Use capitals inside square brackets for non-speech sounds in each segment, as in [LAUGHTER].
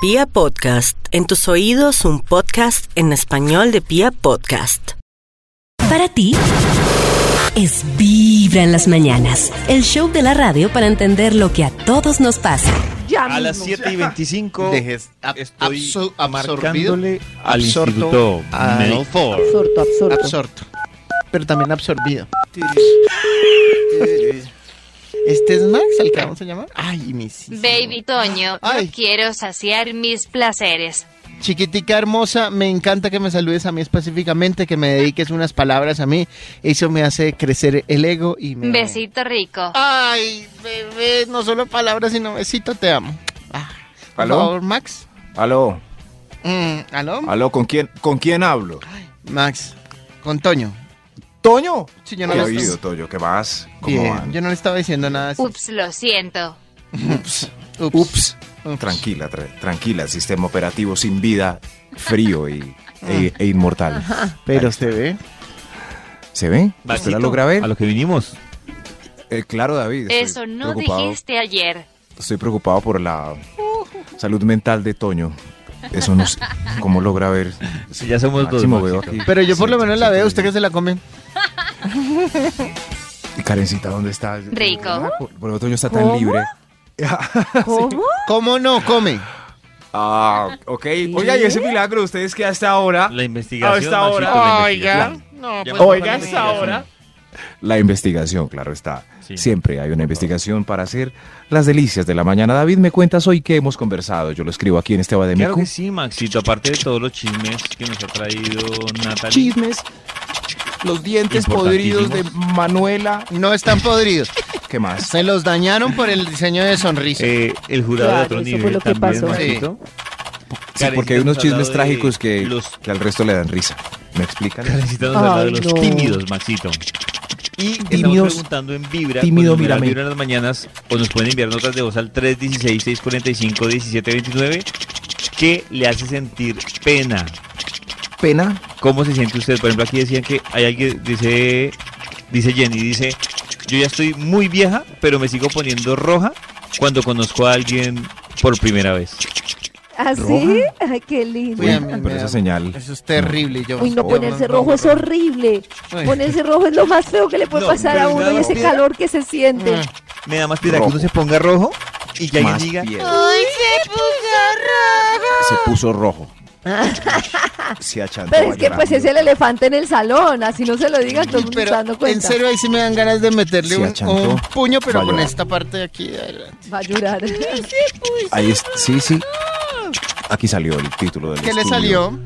Pia Podcast, en tus oídos un podcast en español de Pia Podcast. Para ti es Vibra en las mañanas, el show de la radio para entender lo que a todos nos pasa. A las 7 y 25 Dejes ab- estoy abso- absorbido, marcándole al absorto, Instituto Melford. Absorto, absorto. absorto, pero también absorbido. [LAUGHS] ¿Este es Max, al que vamos a llamar? Ay, mis. Baby Toño, Ay. yo quiero saciar mis placeres. Chiquitica hermosa, me encanta que me saludes a mí específicamente, que me dediques unas palabras a mí. Eso me hace crecer el ego y me... Besito rico. Ay, bebé, no solo palabras, sino besito, te amo. Ah, por ¿Aló? favor, Max. Aló, Mm, ¿Aló? aló, ¿con quién, ¿con quién hablo? Max, con Toño. ¿Toño? Sí, yo no ¿Qué ha le habido, Toño? ¿Qué más? ¿Cómo Bien, van? yo no le estaba diciendo nada así. Ups, lo siento. Ups. Ups. Ups. Tranquila, tra- tranquila, sistema operativo sin vida, frío y, e, e inmortal. Pero se ve. ¿Se ve? ¿Usted la logra ver? A lo que vinimos. Eh, claro, David. Eso no preocupado- dijiste ayer. Estoy preocupado por la salud mental de Toño. Eso no sé. ¿Cómo logra ver? Si ya somos dos. Máximo veo aquí. Pero yo por lo Sí, menos sí, la sí, veo, sí. usted que se la come. ¿Y [LAUGHS] Karencita dónde está? Rico. Por, por lo Toño está tan ¿Cómo? libre. [LAUGHS] ¿Cómo? ¿Cómo no come? Ah, ok. Oiga, y ese milagro, ustedes que hasta ahora La investigación. Hasta ahora. Investigación. No, pues, Oiga, hasta ahora. La investigación, claro está. Sí. Siempre hay una investigación para hacer las delicias de la mañana. David, me cuentas hoy que hemos conversado. Yo lo escribo aquí en este Claro Bademico. que sí, Maxito. Aparte de todos los chismes que nos ha traído Natalie. Chismes. Los dientes podridos de Manuela. no están podridos. [LAUGHS] ¿Qué más? Se los dañaron por el diseño de sonrisa. Eh, el jurado Claro, de otro eso nivel fue lo que también, pasó. Maxito. Sí, porque hay unos chismes trágicos que, Los, que al resto le dan risa. ¿Me explican? Karencita nos ha hablado de los no. tímidos, Maxito. Y estamos Tímidos. preguntando en Vibra, Tímido, mírame. Vibra en las mañanas, o nos pueden enviar notas de voz al 316-645-1729, ¿qué le hace sentir pena? Pena. ¿Cómo se siente usted? Por ejemplo, aquí decían que hay alguien, dice, dice Jenny, dice, yo ya estoy muy vieja, pero me sigo poniendo roja cuando conozco a alguien por primera vez. ¿Así? ¿Roja? Ay, qué lindo. Uy, a mí pero me esa señal. Eso es terrible. Yo, Uy, no ponerse rojo es horrible. Uy. Ponerse rojo es lo más feo que le puede No, pasar a uno y ese piedra. calor que se siente. Mm. Me da más piedra que Rojo. uno se ponga rojo y que alguien diga, piedra. Se puso rojo. Se [LAUGHS] achantó Pero es que pues es el elefante en el salón, así no se lo digan, todo el mundo Pero dando en cuenta. serio ahí sí me dan ganas de meterle un, achantó. un puño, pero con esta parte de aquí de adelante. Va a llorar. [LAUGHS] Ahí es, sí, sí. Aquí salió el título del ¿Qué le salió?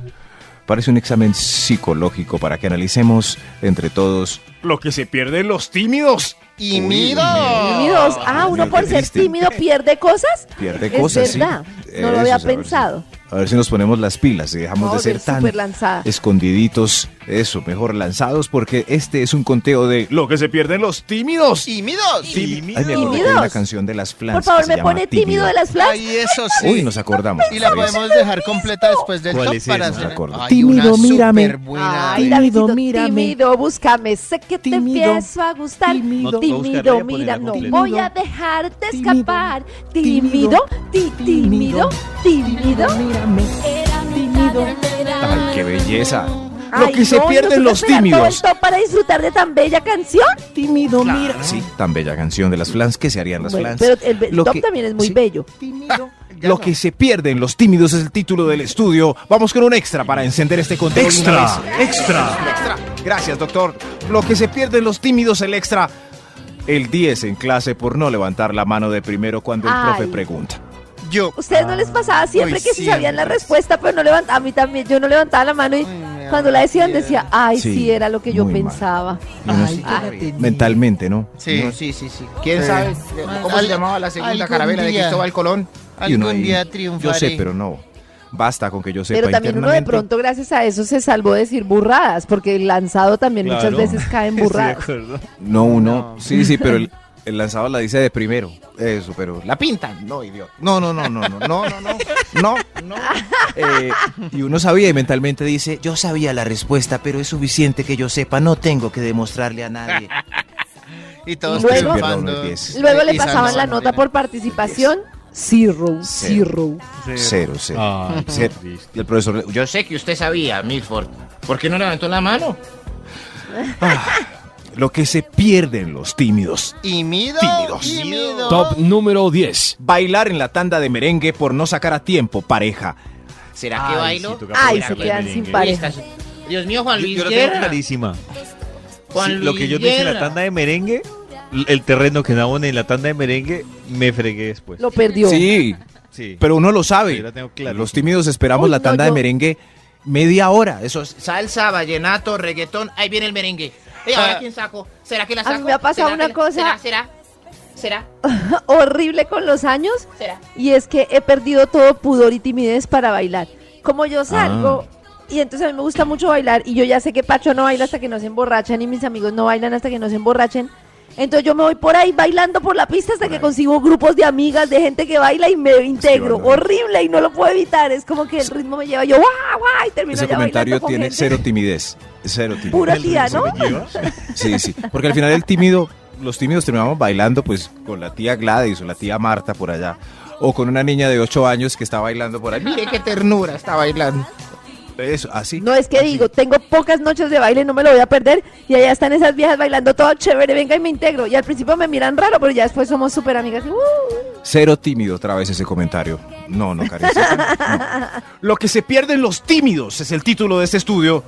Parece un examen psicológico para que analicemos entre todos lo que se pierden los tímidos. Tímidos. Ah, uno por ser tímido pierde cosas. Pierde Es cosas, sí. verdad. No lo había ver pensado. A ver si nos ponemos las pilas y dejamos Vamos de ser tan lanzada. escondiditos. Eso, mejor lanzados porque este es un conteo de lo que se pierden los tímidos. Y midos. tímido. Ay, me acordé que hay Tímidos. una canción de las flans Por favor, me pone tímido de las flans. Ay, eso sí. Uy, nos acordamos. Y la podemos dejar completa después del ¿Cuál top es para hacer. Ay, Tímido, mírame. Ay, Tímido, Davidito, mírame. tímido, búscame. Sé que te Tímido, empiezo a gustar. tímido. No, Tímido, mira, no voy a dejarte Tímido, escapar. tímido, Tímido, tímido, tímido. Ay, qué belleza. Lo Ay, que se pierden ¿no los todo tímidos. top para disfrutar de tan bella canción? Tímido, mira. Sí, tan bella canción de las flans. ¿Qué se harían las Bueno, flans? pero el, Lo top que- también es muy sí. bello. [LAUGHS] Ya Lo no. que se pierden los tímidos es el título del estudio. Vamos con un extra para encender este una vez. extra. Extra. Gracias, doctor. Lo que se pierden los tímidos, el extra. El 10 en clase por no levantar la mano de primero cuando el profe pregunta. Yo. ¿Ustedes no les pasaba siempre que se sabían la siempre. respuesta, pero no levantaban? A mí también, yo no levantaba la mano y cuando la decían piedra. decía, ay, sí, Sí, era lo que yo pensaba. Ay, sí- ay. mentalmente, ¿no? Sí. No, sí, sí, sí. ¿Quién Sí. sabe cómo Al- se llamaba la segunda carabela de Cristóbal Colón? Algún ahí, día Yo triunfaré. sé, pero no. Basta con que yo sepa Pero también uno de pronto, gracias a eso, se salvó de decir burradas, porque el lanzado también muchas veces cae en [LAUGHS] burradas. No, uno. Sí, sí, pero el, el lanzador la dice de primero. Eso, pero la pintan. No, idiota. No, no, no, no, no, no, no, no. No, no. Eh, y uno sabía y mentalmente dice, yo sabía la respuesta, pero es suficiente que yo sepa, no tengo que demostrarle a nadie. Y todos Luego- triunfando. Luego- Luego le pasaban la nota por participación Zero, zero. Cero, cero. Ah, Cero. Y el profesor, le- Yo sé que usted sabía, Milford. ¿Por qué no levantó la mano? [LAUGHS] lo que se pierden los tímidos. Y mido, Tímidos. y mido. Top número 10. Bailar en la tanda de merengue por no sacar a tiempo, pareja. ¿Será que bailo? sí, Ay, se quedan sin pareja. Dios mío, Juan Yo, Luis yo la tengo Guerra. clarísima. Juan Sí, lo que yo dije en la tanda de merengue, el terreno que no en la tanda de merengue, me fregué después. Lo perdió. Sí, Sí. pero uno lo sabe. Yo la tengo clarísima. Los tímidos esperamos Uy, la no, tanda yo- de merengue media hora. Eso es. Salsa, vallenato, reggaetón. Ahí viene el merengue. Ey, ¿ahora quién saco? ¿Será que la A mí saco? me ha pasado ¿Será una que- cosa- ¿Será? ¿Será? [LAUGHS] Horrible con los años. ¿Será? Y es que he perdido todo pudor y timidez para bailar. Como yo salgo, y entonces a mí me gusta mucho bailar, y yo ya sé que Pacho no baila hasta que no se emborrachan, y mis amigos no bailan hasta que no se emborrachen. Entonces yo me voy por ahí bailando por la pista hasta que consigo grupos de amigas, de gente que baila y me integro. Horrible y no lo puedo evitar. Es como que el ritmo me lleva yo, guau, guau, y termino Ese ya comentario bailando con tiene gente. cero timidez. [LAUGHS] Cero timidez. Pura tía, ¿no? [LAUGHS] Sí, sí. Porque al final el tímido, los tímidos terminamos bailando pues con la tía Gladys o la tía Marta por allá. O con una niña de 8 años que está bailando por ahí. Mire qué ternura está bailando. Eso, así. No es que digo, tengo pocas noches de baile, no me lo voy a perder. Y allá están esas viejas bailando todo chévere, venga y me integro. Y al principio me miran raro, pero ya después somos súper amigas. y, uh. Cero tímido otra vez ese comentario. No, no, Karen. no. [LAUGHS] Lo que se pierden los tímidos es el título de este estudio.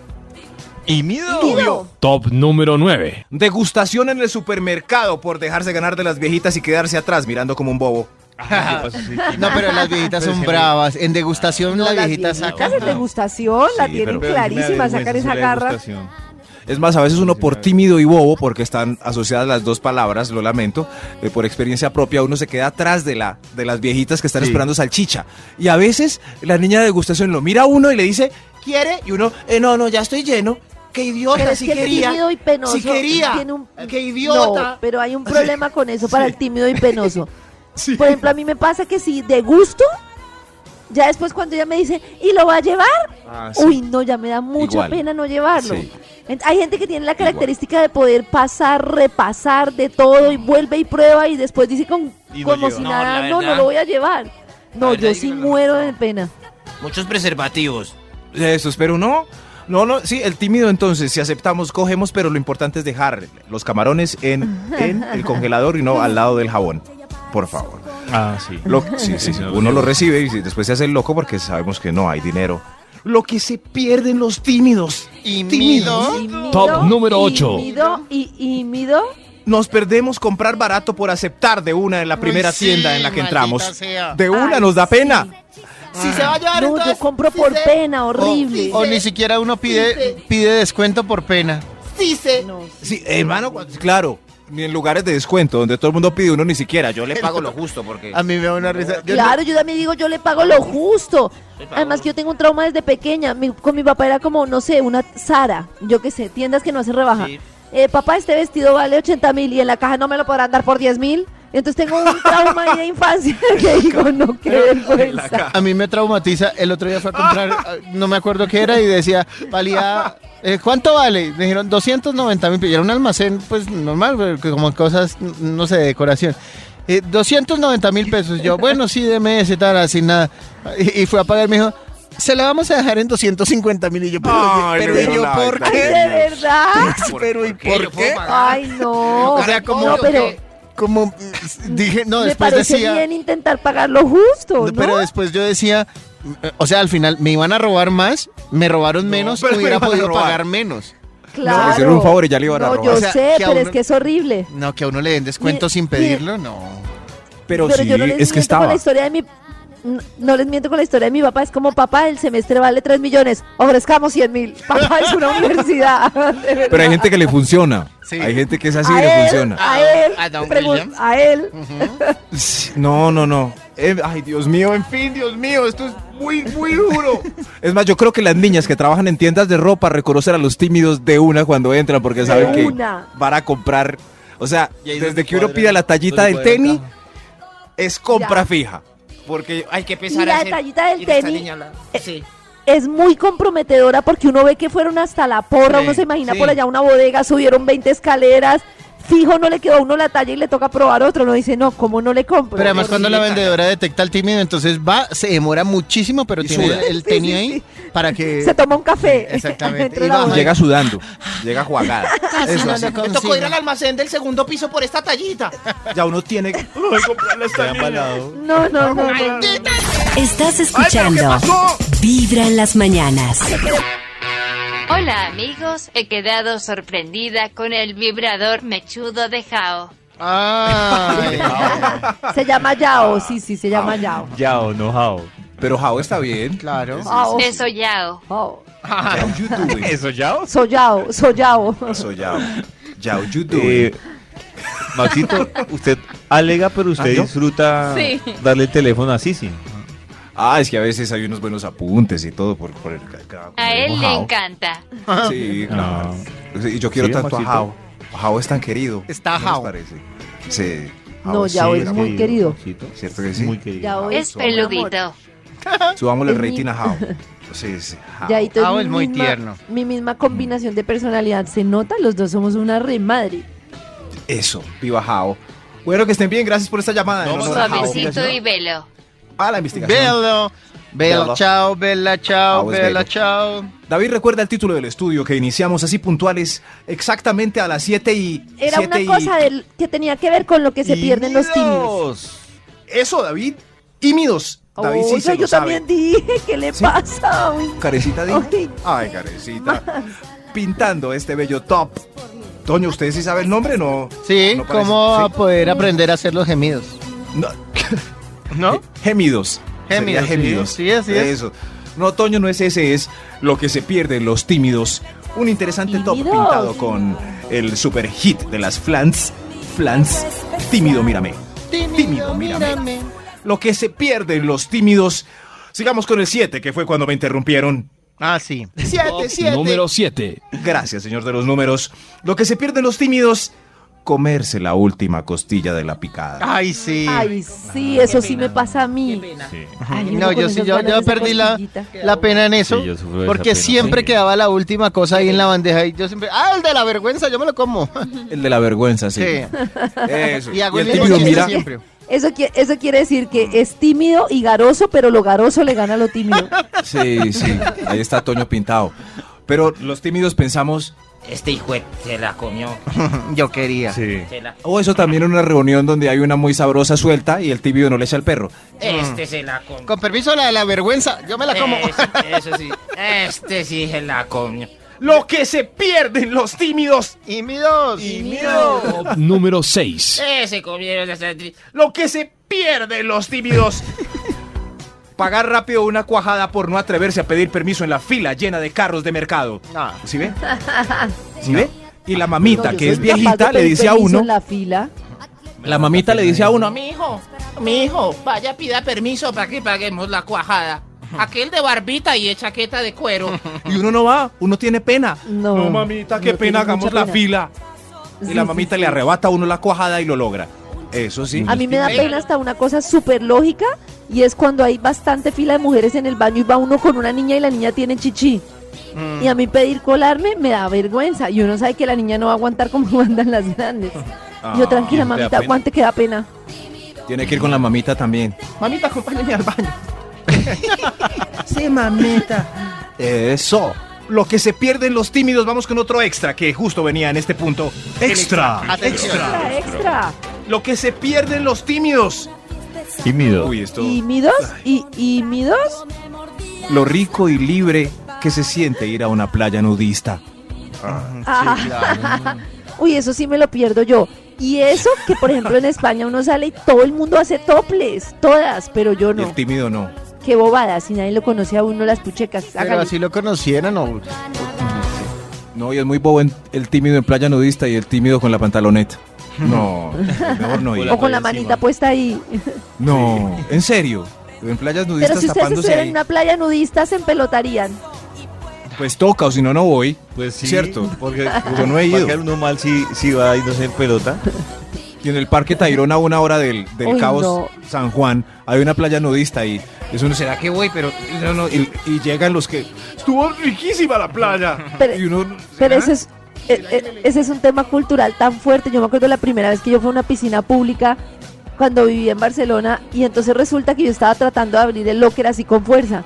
¿Y mido? Mido. Top número 9. Degustación en el supermercado por dejarse ganar de las viejitas y quedarse atrás mirando como un bobo. [LAUGHS] No, pero las viejitas son bravas. En degustación No, la las viejita viejitas saca. en degustación la Sí, tienen pero- clarísima, sacar esa garra. Es más, a veces uno por tímido y bobo, porque están asociadas las dos palabras, lo lamento, eh, por experiencia propia, uno se queda atrás de, la, de las viejitas que están Sí. esperando salchicha. Y a veces la niña de degustación lo mira a uno y le dice, ¿quiere? Y uno, "Eh, no, no, ya estoy lleno. ¡Qué idiota! Pero es si que el quería. tímido y penoso Si quería. tiene un- ¡Qué idiota! No, pero hay un problema con eso para el tímido y penoso. [LAUGHS] Por ejemplo, a mí me pasa que si de gusto, ya después cuando ella me dice, ¿y lo va a llevar? Ah, sí. Uy, no, ya me da mucha Igual. pena no llevarlo. Sí. Hay gente que tiene la característica de poder pasar, repasar de todo y vuelve y prueba y después dice con, Y no como lleva. si No, nada, no, no lo voy a llevar. No, yo yo sí muero de pena. Muchos preservativos. Eso, pero no. No, no, sí, el tímido entonces, si aceptamos, cogemos, pero lo importante es dejar los camarones en, en el [LAUGHS] congelador y no al lado del jabón. Por favor. Ah, sí. Lo- sí, sí, sí, no, [LAUGHS] uno lo recibe y después se hace el loco porque sabemos que no hay dinero. Lo que se pierden los tímidos. Tímidos. mido. Y mido, Top número y ocho. mido, y, y mido. Nos perdemos comprar barato por aceptar de una en la primera Uy, sí, tienda en la que entramos. sea. De una Ay, nos da sí. Si se va a llevar, No, entonces, yo compro por pena, horrible. o ni siquiera uno pide, pide descuento por pena. Sí sé. No, Sí, hermano, claro. Ni en lugares de descuento, donde todo el mundo pide uno ni siquiera. Yo le pago lo [LAUGHS] justo porque... A mí me da una risa. Yo claro, yo también digo, yo le pago lo justo. Además que yo tengo un trauma desde pequeña. Mi- con mi papá era como, no sé, una Sara, yo qué sé, tiendas que no hacen rebaja. Sí. Eh, papá, este vestido vale 80 mil y en la caja no me lo podrán dar por 10 mil. Entonces tengo un trauma ahí de infancia [LAUGHS] que digo, no, qué vergüenza. A mí me traumatiza. El otro día fue a comprar, [LAUGHS] ah, no me acuerdo qué era, y decía, valía. eh, ¿Cuánto vale? Me dijeron 290 mil. Y era un almacén, pues normal, que como cosas, no sé, de decoración. Eh, 290 mil pesos. Yo, bueno, sí, deme ese, tal, sin nada. Y, y fue a pagar, me dijo, se la vamos a dejar en 250 mil. Y yo, pero, Ay, pero ¿y yo por. Ay, de qué? verdad. [LAUGHS] Pero ¿y qué? por qué? Ay, no. O sea, como- no, pero Como mm, dije, no, me después decía. bien intentar pagar lo justo, ¿no? Pero después yo decía, eh, o sea, al final me iban a robar más, me robaron menos, pero hubiera podido pagar menos. claro. hicieron un favor y ya le iban a no, robar. yo O sea, sé, pero uno- es que es horrible. No, que a uno le den descuento Mi- sin mi- pedirlo, no. Pero, Pero sí, yo no les es que con estaba. la historia de mi... No les miento con la historia de mi papá. Es como, papá, el semestre vale 3 millones. Ofrezcamos 100 mil. [LAUGHS] Papá, es una universidad. [LAUGHS] Pero hay gente que le funciona. Sí. Hay gente que es así y le él, funciona. A él. A Don a él. [LAUGHS] No, no, no. Eh, ay, Dios mío, en fin, Dios mío, esto es muy, muy duro. Es más, yo creo que las niñas que trabajan en tiendas de ropa reconocen a los tímidos de una cuando entran porque saben que una. van a comprar. O sea, desde que uno pida la tallita del tenis, es compra Ya. fija. Porque Hay que Y empezar la a hacer... tallita del y tenis, niña la- Sí. Es muy comprometedora porque uno ve que fueron hasta la porra. Sí, uno se imagina sí. por allá una bodega, subieron 20 escaleras. fijo no le quedó a uno la talla y le toca probar otro. Uno dice, no, ¿cómo no le compro? Pero además cuando la vendedora detecta al tímido, entonces va, se demora muchísimo, pero Y tiene el [LAUGHS] tenio ahí para que... Se toma un café. Sí, exactamente. [LAUGHS] Y la. Llega sudando, llega jugada. [LAUGHS] Casi Eso no así. Me tocó ir al almacén del segundo piso por esta tallita. Ya uno tiene. Se han balado. No, no, no, no. Estás escuchando Vibra en las mañanas. Hola amigos, he quedado sorprendida con el vibrador mechudo de Jao. Ay, Se llama Yao, sí, sí, se llama Yao. Yao, no Jao. Pero Jao está bien. claro. Yao. [LAUGHS] Eso Yao. Yao. Yao, you do it. ¿Eso Yao? Soy Yao, soy Yao. Eso, Yao. Yao, you do Eh, it. Maxito, usted alega, pero usted ¿Ah, yo? disfruta Sí. darle el teléfono a Sisi. Ah, es que a veces hay unos buenos apuntes y todo por, por el A él le Jao. encanta. Sí, claro. Ah. Sí, Y yo quiero Sí, tanto a. Jao. Jao es tan querido. Está ¿No Jao. parece? Sí. No, es Yao súper es muy querido. Maxito. ¿Cierto que sí? Muy querido. Yao Es es peludito. [LAUGHS] Subámosle el Es mi- rating a Jao. [LAUGHS] Sí, sí. Jao. Mi es muy misma- tierno. Mi misma combinación de personalidad. ¿Se nota? Los dos somos una remadre. Eso, viva Jao. Bueno, que estén bien, gracias por esta llamada. No. Suavecito y velo. A la investigación. Belo, Belo. Bella, chao, Bella, chao, Bella, chao. David, recuerda el título del estudio que iniciamos así puntuales exactamente a las 7 y... Era una 7 y- cosa del, que tenía que ver con lo que se pierden los tímidos. Eso, David. Tímidos. David sí se yo lo sabe. también dije, ¿qué le ¿Sí? pasa? Carecita dijo. Ay. Ay, Carecita. [LAUGHS] Pintando este bello top. Toño, ¿usted sí sabe el nombre? No. Sí, no ¿cómo sí. poder aprender a hacer los gemidos? No. [LAUGHS] ¿No? Gemidos. Gemidos, sí. gemidos. Sí, así es. Eso. No, Toño, no es ese, es lo que se pierden los tímidos. Un interesante top pintado con el super hit de las flans. Flans. Tímido, mírame. Tímido, mírame. Lo que se pierden los tímidos. Sigamos con el 7, que fue cuando me interrumpieron. Ah, sí. 7, Número 7. Gracias, señor de los números. Lo que se pierden los tímidos, comerse la última costilla de la picada. Ay, sí. Ay, sí, eso sí me pasa a mí. Sí. Ay, uno No, yo sí, yo, perdí la, la pena en eso. Sí, porque pena, siempre sí. quedaba la última cosa ahí en la bandeja y yo siempre, ah, el de la vergüenza, yo me lo como. El de la vergüenza, sí. Sí. Eso. Y hago el el tímido mira. siempre. Eso, qui- eso quiere decir que es tímido y garoso, pero lo garoso le gana a lo tímido. [LAUGHS] Sí, sí. Ahí está Toño pintado. Pero los tímidos pensamos, Este hijo se la comió. [LAUGHS] Yo quería. Sí. La- o eso también en una reunión donde hay una muy sabrosa suelta y el tímido no le echa el perro. Este se la comió. Con permiso, la de la vergüenza, yo me la como. Eso, eso sí. [LAUGHS] Este sí se la comió. Lo que se pierden los tímidos. y mi dos. Top número 6. Ese comieron esa tri- Lo que se pierden los tímidos. [LAUGHS] Pagar rápido una cuajada por no atreverse a pedir permiso en la fila llena de carros de mercado. Ah. ¿Sí ve? [LAUGHS] ¿Sí ve? Y la mamita, No, que es viejita, le dice a uno. en la fila. La mamita le dice a uno. Mi hijo, mi hijo, vaya pida permiso para que paguemos la cuajada. [LAUGHS] Aquel de barbita y de chaqueta de cuero. [LAUGHS] Y uno no va, uno tiene pena. No, mamita, qué no pena, hagamos la pena. fila. Y Sí, la mamita sí. le arrebata a uno la cuajada y lo logra. Eso sí. A mí me da pena hasta una cosa súper lógica y es cuando hay bastante fila de mujeres en el baño y va uno con una niña y la niña tiene chichi. Mm. Y a mí pedir colarme me da vergüenza y uno sabe que la niña no va a aguantar como [LAUGHS] andan las grandes. Yo, Ah, tranquila, mamita, pena. aguante que da pena. Tiene que ir con la mamita también. Mamita, acompáñame al baño. Sí, mamita. Eso. Lo que se pierden los tímidos, vamos con otro extra que justo venía en este punto. Extra. Extra, extra. Lo que se pierden los tímidos. Tímido. Uy, esto. ¿Y? ¿Y? Lo rico y libre que se siente ir a una playa nudista. Ah. [LAUGHS] Uy, eso sí me lo pierdo yo. Y eso que, por ejemplo, en España uno sale y todo el mundo hace toples, todas, pero yo Y no. el tímido no. Qué bobada, si nadie lo conoce a uno las puchecas. Pero Hágale. así lo conocieran o... No, y es muy bobo en- el tímido en playa nudista y el tímido con la pantaloneta. No, [LAUGHS] mejor no ir. O con la Encima. manita puesta ahí. No, en serio. En playas Pero nudistas si ustedes tapándose estuvieran ahí. en una playa nudista, se empelotarían. Pues toca, o si no, no voy. Pues sí. Cierto. Porque Yo no he va a ido. quedar uno mal si, si va y no se pelota. [LAUGHS] Y en el Parque Tayrona, a una hora del, del Uy, Cabo no. San Juan, hay una playa nudista y es uno, ¿será que voy? Pero no, no, y, y llegan los que... Estuvo riquísima la playa. Pero- y uno... Pero ese es, eh, eh, ese es un tema cultural tan fuerte. Yo me acuerdo la primera vez que yo fui a una piscina pública cuando vivía en Barcelona y entonces resulta que yo estaba tratando de abrir el locker así con fuerza.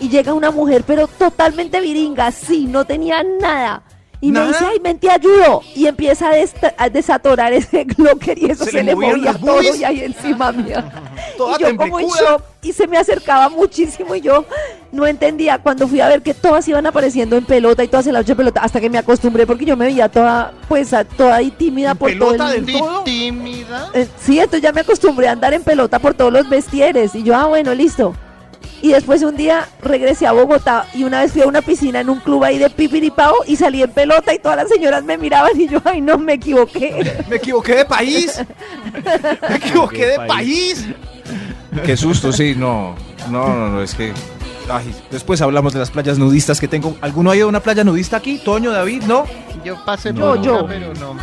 Y llega una mujer, pero totalmente viringa, sí, no tenía nada. Y me dice, ay, ven, te ayudo. Y empieza a, desta- a desatorar ese [LAUGHS] locker y eso ¿Se se, le movía todo boobies? y ahí encima [LAUGHS] mía. Toda y yo como en shock y se me acercaba muchísimo y yo no entendía cuando fui a ver que todas iban apareciendo en pelota y todas en la noche pelota hasta que me acostumbré porque yo me veía toda pues toda ahí tímida ¿En por todo el de todo? Tímida. Eh, sí, entonces ya me acostumbré a andar en pelota por todos los vestieres y yo ah bueno listo y después un día regresé a Bogotá y una vez fui a una piscina en un club ahí de pipiripao y salí en pelota y todas las señoras me miraban y yo ay no me equivoqué [LAUGHS] Me equivoqué de país. Me equivoqué de país. Qué susto, sí, no. No, no, no, es que. Ay, después hablamos de las playas nudistas que tengo. ¿Alguno ha ido a una playa nudista aquí? Toño, David, ¿no? Yo pasé Yo, por yo. una, pero no.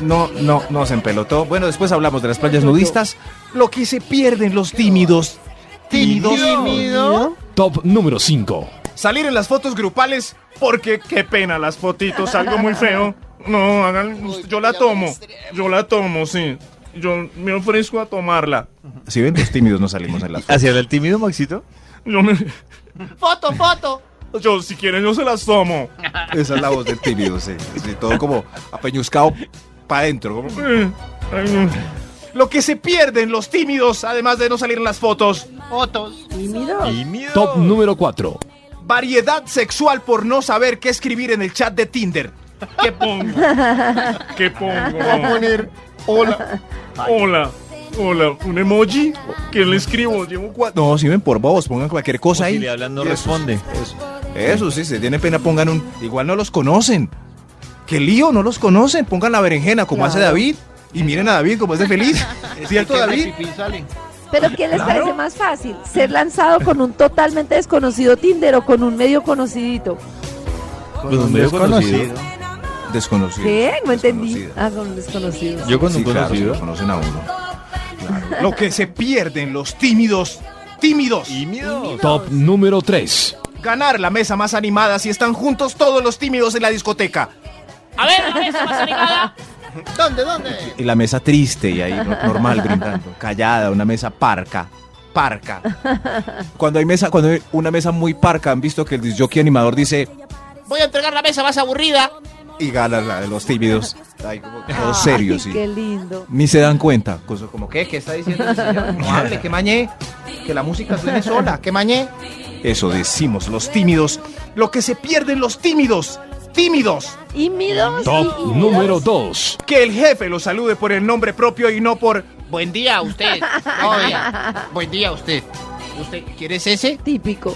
No, no, no se empelotó. Bueno, después hablamos de las playas nudistas. Lo que se pierden los tímidos. Tímidos. Tímido. Top número 5. Salir en las fotos grupales. Porque qué pena las fotitos, algo muy feo. No, hagan, yo la tomo. Yo la tomo, sí. Yo me ofrezco a tomarla. Si ven, los tímidos no salimos en las fotos. ¿Hacia el tímido, Maxito? Yo me, Foto, foto. yo si quieren yo se las tomo. Esa es la voz del tímido, sí. Sí, todo como apeñuscado para adentro. como- Eh. Lo que se pierden los tímidos, además de no salir en las fotos. Fotos. tímido Tímido. Top número 4. Variedad sexual por no saber qué escribir en el chat de Tinder. ¿Qué pongo? ¿Qué pongo? Voy a poner hola. Hola. Hola, un emoji. ¿Qué le escribo? Llevo cuatro. No, si ven por vos, pongan cualquier cosa O ahí. si le hablan no Eso, responde. Eso, eso sí, si tiene pena pongan un... Igual no los conocen. ¿Qué lío? No los conocen. Pongan la berenjena como hace. David. Y miren a David como es de feliz. [LAUGHS] ¿Cierto, David? Pero ¿qué les parece más fácil? ¿Ser lanzado con un totalmente desconocido Tinder o con un medio conocidito? Con un medio conocido. Desconocido. ¿Qué? No entendí. Desconocido. Ah, con un desconocido. Yo con Sí, un conocido. conocen a uno. Claro. Lo que se pierden los tímidos. Tímidos. Tímido. Top número 3. Ganar la mesa más animada si están juntos todos los tímidos en la discoteca. A ver, la mesa más animada. ¿Dónde, dónde? Y la mesa triste y ahí no- normal brindando, callada, una mesa parca, parca. Cuando hay mesa, cuando hay una mesa muy parca, han visto que el disjockey animador dice Voy a entregar la mesa más aburrida. y gana la de los tímidos. Ahí como todos serios. Qué lindo. Ni se dan cuenta. Cosa como, ¿qué? ¿Qué está diciendo el señor? No hable, que mañé. Que la música suene sola, que mañé. Eso decimos los tímidos. Lo que se pierden los tímidos. Tímidos. Tímidos. Top tímidos. número 2. Que el jefe los salude por el nombre propio y no por Buen día, usted. [LAUGHS] Buen día. Día, usted. ¿Usted quiere ese? Típico.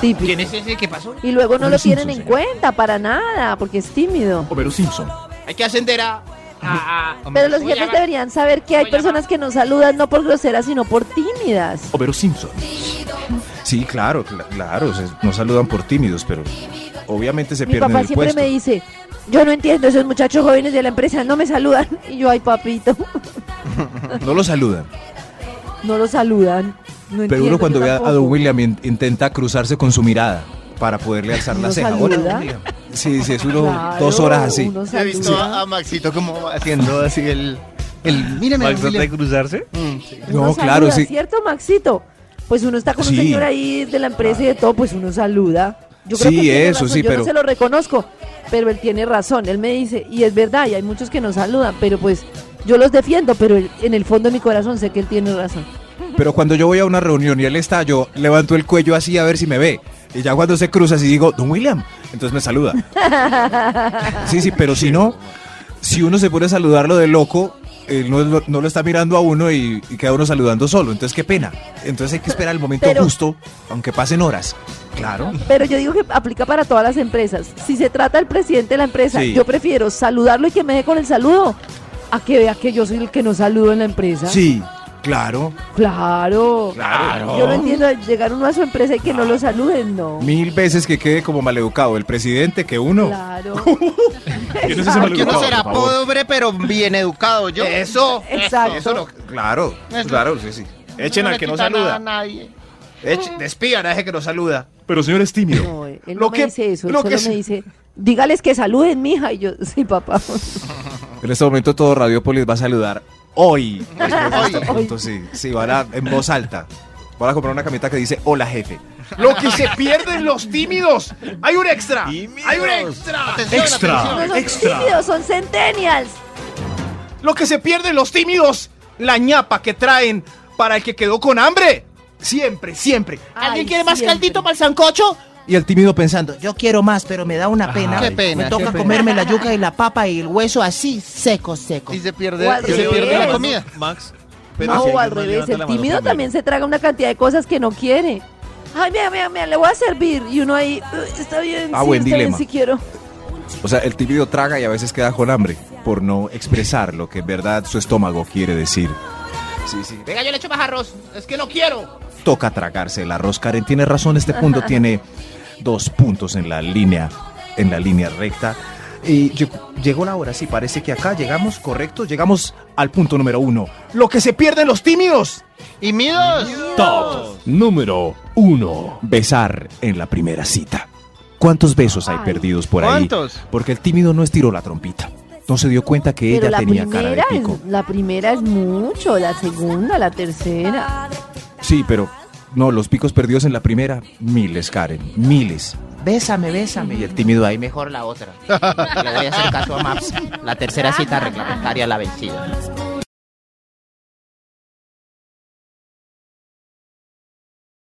Típico. ¿Quién es ese? ¿Qué pasó? Y luego no Homero lo tienen Simpson, en señor. cuenta para nada, porque es tímido. Homero Simpson. Hay que ascender a. a- a- Pero los a jefes deberían saber que hay a personas que no saludan no por groseras, sino por tímidas. Homero Simpson. Sí, claro, cl- claro, nos saludan por tímidos, pero obviamente se Mi pierden papá el siempre puesto. me dice, yo no entiendo, esos muchachos jóvenes de la empresa no me saludan. [LAUGHS] Y yo, ay papito, [LAUGHS] No lo saludan. no lo saludan. No Pero entiendo, uno cuando ve a. Don William in- intenta cruzarse con su mirada para poderle alzar la ¿Uno ceja. Hola. Sí, sí, es uno Claro, dos horas así. He visto a, a Maxito como haciendo así el... el mírame, Max, ¿no te William. cruzarse? Mm, sí. No, Uno claro, saluda, sí. ¿Cierto, Maxito? Pues uno está con un señor ahí de la empresa y de todo, pues uno saluda. Yo creo Sí, que eso razón, sí, yo pero- no se lo reconozco, pero él tiene razón. Él me dice, y es verdad, y hay muchos que nos saludan, pero pues yo los defiendo, pero él- en el fondo de mi corazón sé que él tiene razón. Pero cuando yo voy a una reunión y él está, yo levanto el cuello así a ver si me ve. Y ya cuando se cruza así digo, Don William, entonces me saluda. [LAUGHS] Sí, sí, pero si no, si uno se pone a saludarlo de loco, él no, lo- no lo está mirando a uno y, y queda uno saludando solo. Entonces, qué pena. Entonces hay que esperar el momento Pero- justo, aunque pasen horas. Claro. Pero yo digo que aplica para todas las empresas. Si se trata del presidente de la empresa, Sí. yo prefiero saludarlo y que me deje con el saludo a que vea que yo soy el que no saludo en la empresa. Sí, claro. Claro. Claro. Yo no entiendo llegar uno a su empresa y que no lo saluden, no. Mil veces que quede como maleducado el presidente que uno. Claro. [LAUGHS] ¿Quién [LAUGHS] maleducado, será pobre, pero bien educado. Yo. Eso. Exacto. Eso no, claro, Eso. claro, sí, sí. Echen no al que no saluda. a nadie. Despidan a ese que nos saluda. Pero señor es tímido. No, él Lo no que- me dice eso, él lo solo que me dice, dígales que saluden, mija. Y yo, sí, papá. [LAUGHS] En este momento todo Radiopolis va a saludar hoy. [LAUGHS] De punto, sí. Sí, van a, en voz alta. Van a comprar una camiseta que dice hola jefe. Lo que se pierden los tímidos. Hay un extra. Hay un extra. Extra. No son Extra. tímidos, son centennials. Lo que se pierden los tímidos. La ñapa que traen para el que quedó con hambre. Siempre, siempre. ¿Alguien Ay, quiere más siempre. caldito para el sancocho? Y el tímido pensando, Yo quiero más, pero me da una pena. Qué pena, Me toca qué pena. comerme la yuca y la papa y el hueso así, seco, seco. Y se pierde, y se pierde la comida. Max. No, si o alguien al más revés, levanta el la mano tímido también se traga una cantidad de cosas que no quiere. Ay, mira, mira, mira, le voy a servir. Y uno ahí, "Uh, está bien, Ah, sí, buen está bien, dilema. sí quiero. O sea, el tímido traga y a veces queda con hambre por no expresar lo que en verdad su estómago quiere decir. Sí, sí. Venga, yo le echo más arroz. Es que no quiero. Toca tragarse el arroz. Karen tiene razón, este punto tiene dos puntos en la línea, en la línea recta. Y llegó, llegó la hora, sí, parece que acá llegamos, correcto, llegamos al punto número uno. Lo que se pierden los tímidos. Y midos. Top número 1. Besar en la primera cita. ¿Cuántos besos hay Ay. perdidos por ahí? ¿Cuántos? Porque el tímido no estiró la trompita. No se dio cuenta que Pero ella la tenía cara de pico. es, la primera es mucho, la segunda, la tercera. Sí, pero no, los picos perdidos en la primera, miles, Karen, miles. Bésame, bésame. Y el tímido ahí Mejor la otra. [LAUGHS] Le voy a hacer caso a Maps. La tercera cita reglamentaria la vencida.